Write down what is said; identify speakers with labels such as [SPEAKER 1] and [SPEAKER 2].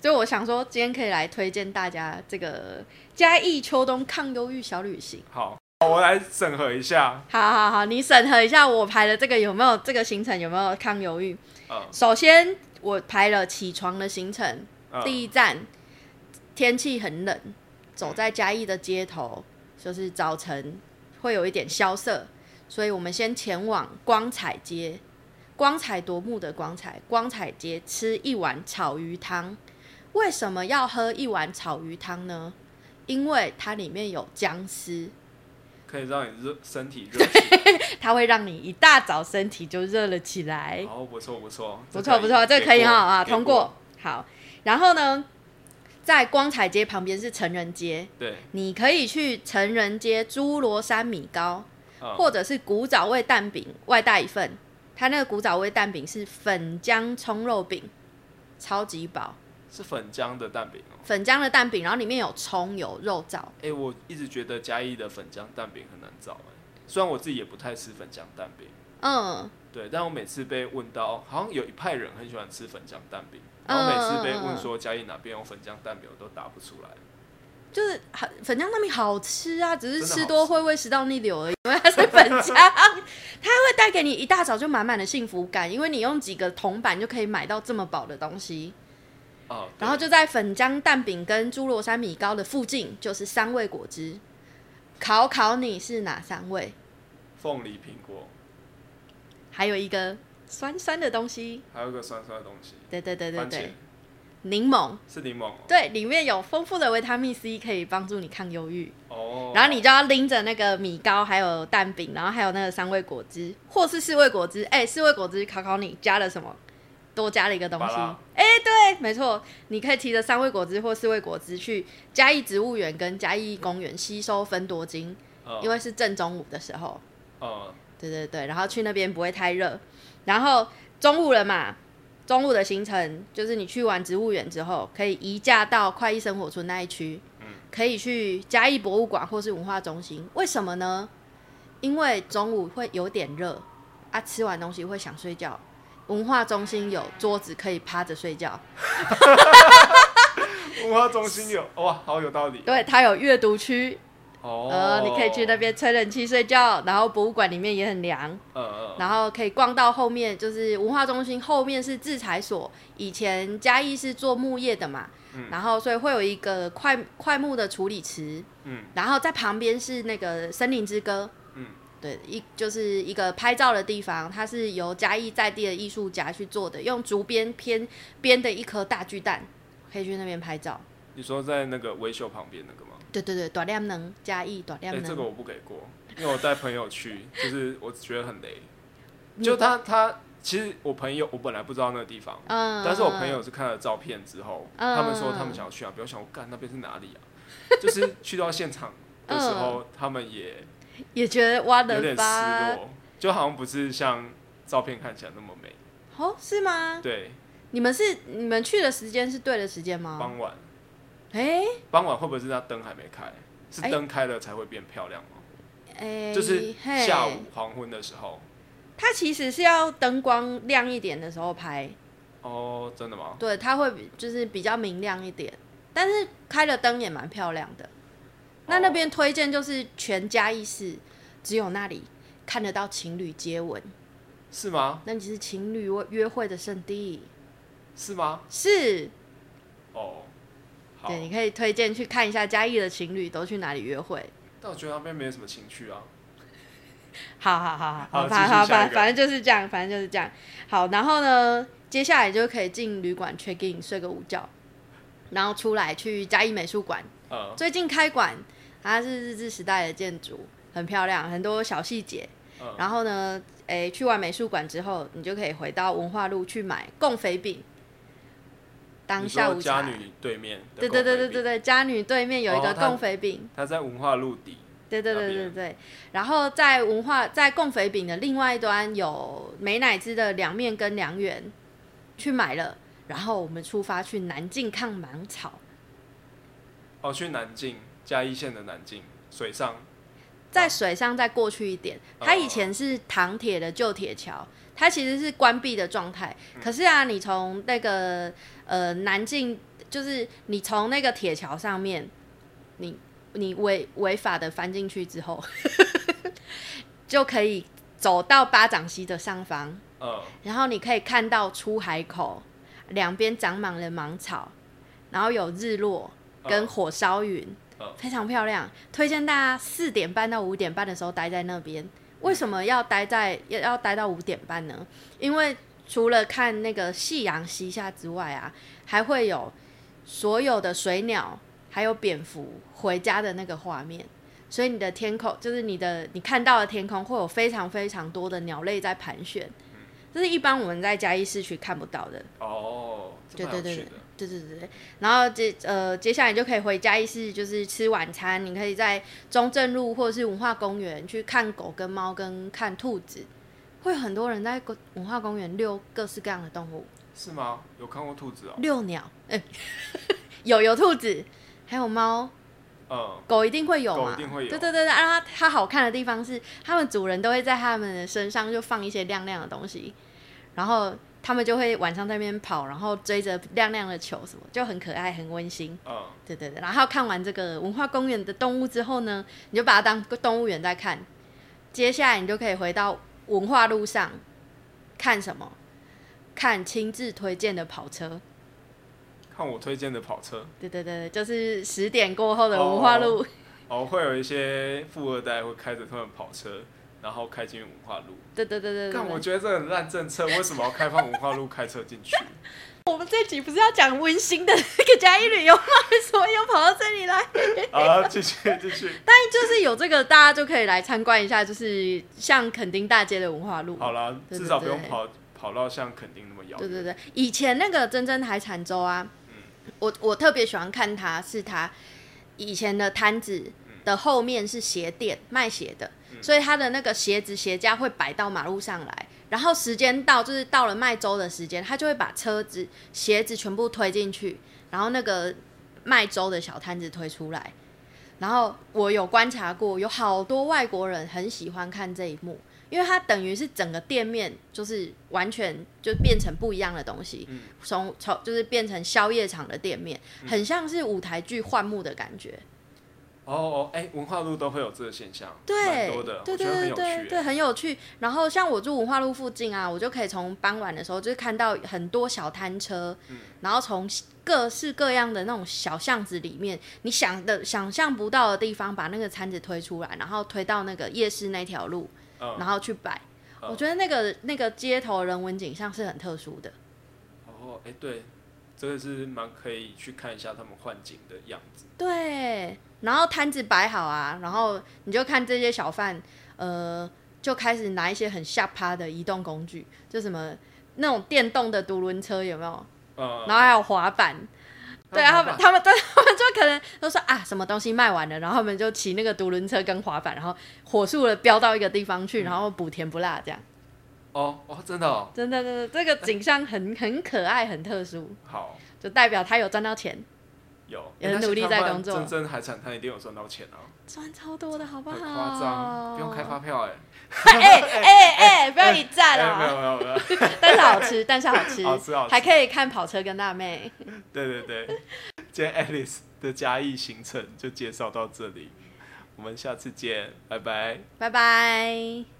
[SPEAKER 1] 所以我想说，今天可以来推荐大家这个嘉义秋冬抗忧郁小旅行。
[SPEAKER 2] 好，我来审核一下。
[SPEAKER 1] 好好好，你审核一下我排的这个有没有这个行程有没有抗忧郁？
[SPEAKER 2] 嗯
[SPEAKER 1] 首先我排了起床的行程，
[SPEAKER 2] 嗯
[SPEAKER 1] 第一站天气很冷，走在嘉义的街头，就是早晨会有一点萧瑟，所以我们先前往光彩街，光彩夺目的光彩光彩街吃一碗草鱼汤。为什么要喝一碗草鱼汤呢？因为它里面有姜丝，
[SPEAKER 2] 可以让你热身体热起来。
[SPEAKER 1] 它会让你一大早身体就热了起来。
[SPEAKER 2] 好，不错不错，
[SPEAKER 1] 不错不错，这个可以哈啊，通过。好，然后呢，在光彩街旁边是成人街，
[SPEAKER 2] 对，
[SPEAKER 1] 你可以去成人街猪罗山米糕，
[SPEAKER 2] 嗯
[SPEAKER 1] 或者是古早味蛋饼外带一份。它那个古早味蛋饼是粉浆葱肉饼，超级饱，
[SPEAKER 2] 是粉浆的蛋饼哦。
[SPEAKER 1] 粉浆的蛋饼，然后里面有葱有肉燥。
[SPEAKER 2] 哎、我一直觉得嘉义的粉浆蛋饼很难找哎，虽然我自己也不太吃粉浆蛋饼，
[SPEAKER 1] 嗯，
[SPEAKER 2] 对，但我每次被问到，好像有一派人很喜欢吃粉浆蛋饼，
[SPEAKER 1] 嗯
[SPEAKER 2] 然后每次被问说嘉义哪边有粉浆蛋饼，我都答不出来。
[SPEAKER 1] 就是很粉浆蛋饼好吃啊，只是吃
[SPEAKER 2] 真的好吃
[SPEAKER 1] 多会胃食道逆流而已，因为它是粉浆，它会带给你一大早就满满的幸福感，因为你用几个铜板就可以买到这么饱的东西。
[SPEAKER 2] 哦，
[SPEAKER 1] 然后就在粉浆蛋饼跟猪罗山米糕的附近，就是三味果汁。考考你是哪三味？
[SPEAKER 2] 凤梨苹果，
[SPEAKER 1] 还有一个酸酸的东西，
[SPEAKER 2] 还有一个酸酸的东西，
[SPEAKER 1] 对对对对对，柠檬。
[SPEAKER 2] 是柠檬哦。
[SPEAKER 1] 对，里面有丰富的维他命 C，可以帮助你抗忧郁。
[SPEAKER 2] 哦，
[SPEAKER 1] 然后你就要拎着那个米糕，还有蛋饼，然后还有那个三味果汁，或是四味果汁。哎、四味果汁考考你加了什么？多加了一个东西。哎、对，没错，你可以提着三味果汁或四味果汁去嘉义植物园跟嘉义公园吸收分多精，
[SPEAKER 2] 嗯
[SPEAKER 1] 因为是正中午的时候。
[SPEAKER 2] 嗯
[SPEAKER 1] 对对对，然后去那边不会太热。然后中午了嘛，中午的行程就是你去完植物园之后，可以移驾到快意生活村那一区，可以去嘉义博物馆或是文化中心。为什么呢？因为中午会有点热啊，吃完东西会想睡觉。文化中心有桌子可以趴着睡觉，
[SPEAKER 2] 文化中心有哇，好有道理。
[SPEAKER 1] 对，它有阅读区，
[SPEAKER 2] 哦，
[SPEAKER 1] 呃，你可以去那边吹冷气睡觉，然后博物馆里面也很凉，
[SPEAKER 2] 嗯，嗯。嗯，
[SPEAKER 1] 然后可以逛到后面，就是文化中心后面是制裁所。以前嘉义是做木业的嘛，然后所以会有一个快快木的处理池，
[SPEAKER 2] 嗯，
[SPEAKER 1] 然后在旁边是那个森林之歌，
[SPEAKER 2] 嗯，
[SPEAKER 1] 对，一就是一个拍照的地方，它是由嘉义在地的艺术家去做的，用竹编编编的一颗大巨蛋，可以去那边拍照。
[SPEAKER 2] 你说在那个维修旁边那个吗？
[SPEAKER 1] 对对对，短亮能嘉义短
[SPEAKER 2] 哎、
[SPEAKER 1] 亮能，
[SPEAKER 2] 这个我不给过，因为我带朋友去，就是我觉得很雷。就他他其实我朋友我本来不知道那个地方，
[SPEAKER 1] 嗯，
[SPEAKER 2] 但是我朋友是看了照片之后，
[SPEAKER 1] 嗯
[SPEAKER 2] 他们说他们想要去啊，不要想我干那边是哪里啊？就是去到现场的时候，他们也
[SPEAKER 1] 也觉得挖的
[SPEAKER 2] 有点失
[SPEAKER 1] 发
[SPEAKER 2] 落，就好像不是像照片看起来那么美。
[SPEAKER 1] 哦，是吗？
[SPEAKER 2] 对，
[SPEAKER 1] 你们是你们去的时间是对的时间吗？
[SPEAKER 2] 傍晚
[SPEAKER 1] 哎
[SPEAKER 2] 傍晚会不会是那灯还没开？是
[SPEAKER 1] 哎
[SPEAKER 2] 灯开了才会变漂亮吗？
[SPEAKER 1] 哎，
[SPEAKER 2] 就是
[SPEAKER 1] 嘿
[SPEAKER 2] 下午黄昏的时候。
[SPEAKER 1] 它其实是要灯光亮一点的时候拍，
[SPEAKER 2] 哦，真的吗？
[SPEAKER 1] 对，它会比就是比较明亮一点，但是开了灯也蛮漂亮的。那那边推荐就是全嘉义市，只有那里看得到情侣接吻，
[SPEAKER 2] 是吗？
[SPEAKER 1] 那你是情侣约会的圣地。
[SPEAKER 2] 是吗？
[SPEAKER 1] 是，
[SPEAKER 2] 哦，好。
[SPEAKER 1] 对，你可以推荐去看一下嘉义的情侣都去哪里约会。
[SPEAKER 2] 但我觉得那边没有什么情趣啊。
[SPEAKER 1] 好好好好，
[SPEAKER 2] 好
[SPEAKER 1] 反好反反正就是这样，反正就是这样。好，然后呢，接下来就可以进旅馆 check in 睡个午觉，然后出来去嘉义美术馆，
[SPEAKER 2] 呃，
[SPEAKER 1] 最近开馆，它是日治时代的建筑，很漂亮，很多小细节。
[SPEAKER 2] 嗯
[SPEAKER 1] 然后呢，诶，去完美术馆之后，你就可以回到文化路去买贡肥饼，当下午茶。
[SPEAKER 2] 说家女对面的
[SPEAKER 1] 对对对对对对，家女对面有一个贡肥饼。
[SPEAKER 2] 它在文化路底。
[SPEAKER 1] 对对对对对，然后在文化在贡肥饼的另外一端有美乃滋的凉面跟凉圆，去买了，然后我们出发去南靖看芒草，
[SPEAKER 2] 哦，去南靖，嘉义县的南靖水上。
[SPEAKER 1] 在水上再过去一点，它以前是唐铁的旧铁桥，它其实是关闭的状态。可是啊，你从那个呃南靖就是你从那个铁桥上面，你你违违法的翻进去之后，就可以走到巴掌溪的上方，
[SPEAKER 2] 嗯，
[SPEAKER 1] 然后你可以看到出海口两边长满了芒草，然后有日落跟
[SPEAKER 2] 嗯
[SPEAKER 1] 火烧云，
[SPEAKER 2] 嗯
[SPEAKER 1] 非常漂亮。推荐大家四点半到五点半的时候待在那边。为什么要待在要要待到五点半呢？因为除了看那个夕阳西下之外啊，还会有所有的水鸟还有蝙蝠回家的那个画面。所以你的天空就是你的你看到的天空会有非常非常多的鸟类在盘旋，这是一般我们在嘉义市区看不到的。
[SPEAKER 2] 哦，这
[SPEAKER 1] 对对对。对对对对，然后接呃接下来你就可以回嘉义市，就是吃晚餐。你可以在中正路或者是文化公园去看狗跟猫跟看兔子，会有很多人在文化公园遛各式各样的动物，
[SPEAKER 2] 是吗？有看过兔子哦。
[SPEAKER 1] 遛鸟，哎、有 有兔子，还有猫，
[SPEAKER 2] 嗯，
[SPEAKER 1] 狗一定会有嘛？
[SPEAKER 2] 狗一定会有。
[SPEAKER 1] 对对对对，然后它它好看的地方是，它们主人都会在它们的身上就放一些亮亮的东西，然后它们就会晚上在那边跑，然后追着亮亮的球什么，就很可爱，很温馨。
[SPEAKER 2] 嗯，
[SPEAKER 1] 对对对，然后看完这个文化公园的动物之后呢，你就把它当个动物园在看。接下来你就可以回到文化路上看什么？看亲自推荐的跑车。
[SPEAKER 2] 看我推荐的跑车。
[SPEAKER 1] 对对对，对就是十点过后的文化路。
[SPEAKER 2] 哦，会有一些富二代会开着他们跑车，然后开进文化路。
[SPEAKER 1] 对对对对对
[SPEAKER 2] 但我
[SPEAKER 1] 对。
[SPEAKER 2] 觉得这很烂政策，为什么要开放文化路开车进去？
[SPEAKER 1] 我们这集不是要讲温馨的那个嘉义旅游吗？为什么又跑到这里来？
[SPEAKER 2] 啊，继续继续。
[SPEAKER 1] 但就是有这个，大家就可以来参观一下，就是像垦丁大街的文化路。
[SPEAKER 2] 好啦，
[SPEAKER 1] 对对
[SPEAKER 2] 至少不用
[SPEAKER 1] 对
[SPEAKER 2] 跑跑到像垦丁那么遥远。
[SPEAKER 1] 对对对，以前那个真真海产粥啊，我我特别喜欢看它，是它以前的摊子的后面是鞋店卖鞋的，所以他的那个鞋子鞋架会摆到马路上来，然后时间到就是到了卖粥的时间，他就会把车子鞋子全部推进去，然后那个卖粥的小摊子推出来。然后我有观察过，有好多外国人很喜欢看这一幕，因为它等于是整个店面就是完全就变成不一样的东西，从从就是变成宵夜场的店面，很像是舞台剧换幕的感觉。
[SPEAKER 2] 哦哦，哎、文化路都会有这个现象，蛮
[SPEAKER 1] 对
[SPEAKER 2] 多的，
[SPEAKER 1] 对对。对对，很有趣。然后像我住文化路附近啊，我就可以从傍晚的时候，就是看到很多小摊车，
[SPEAKER 2] 嗯
[SPEAKER 1] 然后从各式各样的那种小巷子里面，你想的想象不到的地方，把那个摊子推出来，然后推到那个夜市那条路，
[SPEAKER 2] 嗯
[SPEAKER 1] 然后去摆。
[SPEAKER 2] 嗯
[SPEAKER 1] 我觉得那个那个街头人文景象是很特殊的。
[SPEAKER 2] 哦，哎、对，这个是蛮可以去看一下他们换景的样子。
[SPEAKER 1] 对，然后摊子摆好啊，然后你就看这些小贩，呃，就开始拿一些很下趴的移动工具，就什么那种电动的独轮车有没有？
[SPEAKER 2] 呃，
[SPEAKER 1] 然后还有滑板。对啊，他们他们对他们就可能都说啊，什么东西卖完了，然后他们就骑那个独轮车跟滑板，然后火速的飙到一个地方去，然后补甜不辣这样。
[SPEAKER 2] 哦哦，真的哦，
[SPEAKER 1] 真的，真的，这个景象很很可爱，很特殊，
[SPEAKER 2] 好。
[SPEAKER 1] 就代表他有赚到钱，
[SPEAKER 2] 有，
[SPEAKER 1] 也很努力在工作。
[SPEAKER 2] 真正海产摊一定有赚到钱啊，
[SPEAKER 1] 赚超多的好不好？
[SPEAKER 2] 很夸张，不用开发票哎、
[SPEAKER 1] 哎哎哎，不要一赞
[SPEAKER 2] 了，没
[SPEAKER 1] 哦！
[SPEAKER 2] 有没有没有，
[SPEAKER 1] 但是好吃，但是好吃，
[SPEAKER 2] 好吃好吃。
[SPEAKER 1] 还可以看跑车跟辣妹。
[SPEAKER 2] 对对对，今天 Alice 的嘉义行程就介绍到这里，我们下次见，拜拜。
[SPEAKER 1] 拜拜。